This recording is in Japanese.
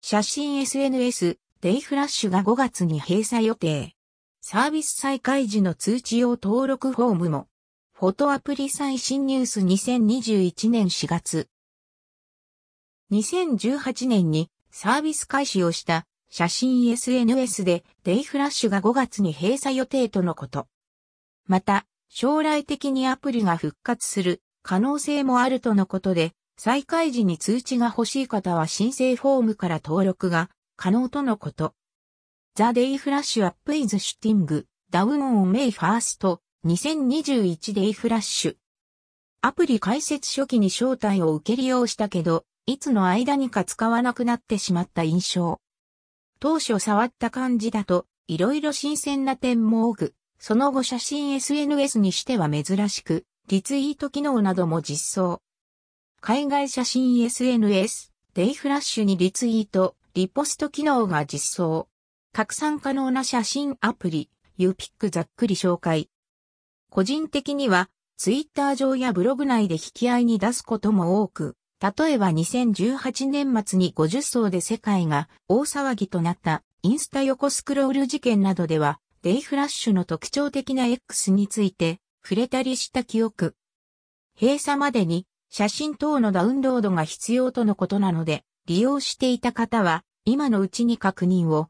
写真 SNS、デイフラッシュが5月に閉鎖予定。サービス再開時の通知用登録フォームも。フォトアプリ最新ニュース2021年4月。2018年にサービス開始をした写真 SNS でデイフラッシュが5月に閉鎖予定とのこと。また、将来的にアプリが復活する可能性もあるとのことで、再開時に通知が欲しい方は申請フォームから登録が可能とのこと。The Day Flash Up is Shooting Down on May 1st 2021 Day Flash アプリ開設初期に招待を受け利用したけど、いつの間にか使わなくなってしまった印象。当初触った感じだと、いろいろ新鮮な点も多く、その後写真 SNS にしては珍しく、リツイート機能なども実装。海外写真 SNS、デイフラッシュにリツイート、リポスト機能が実装。拡散可能な写真アプリ、ユーピックざっくり紹介。個人的には、ツイッター上やブログ内で引き合いに出すことも多く、例えば2018年末に50層で世界が大騒ぎとなったインスタ横スクロール事件などでは、デイフラッシュの特徴的な X について触れたりした記憶。閉鎖までに写真等のダウンロードが必要とのことなので、利用していた方は今のうちに確認を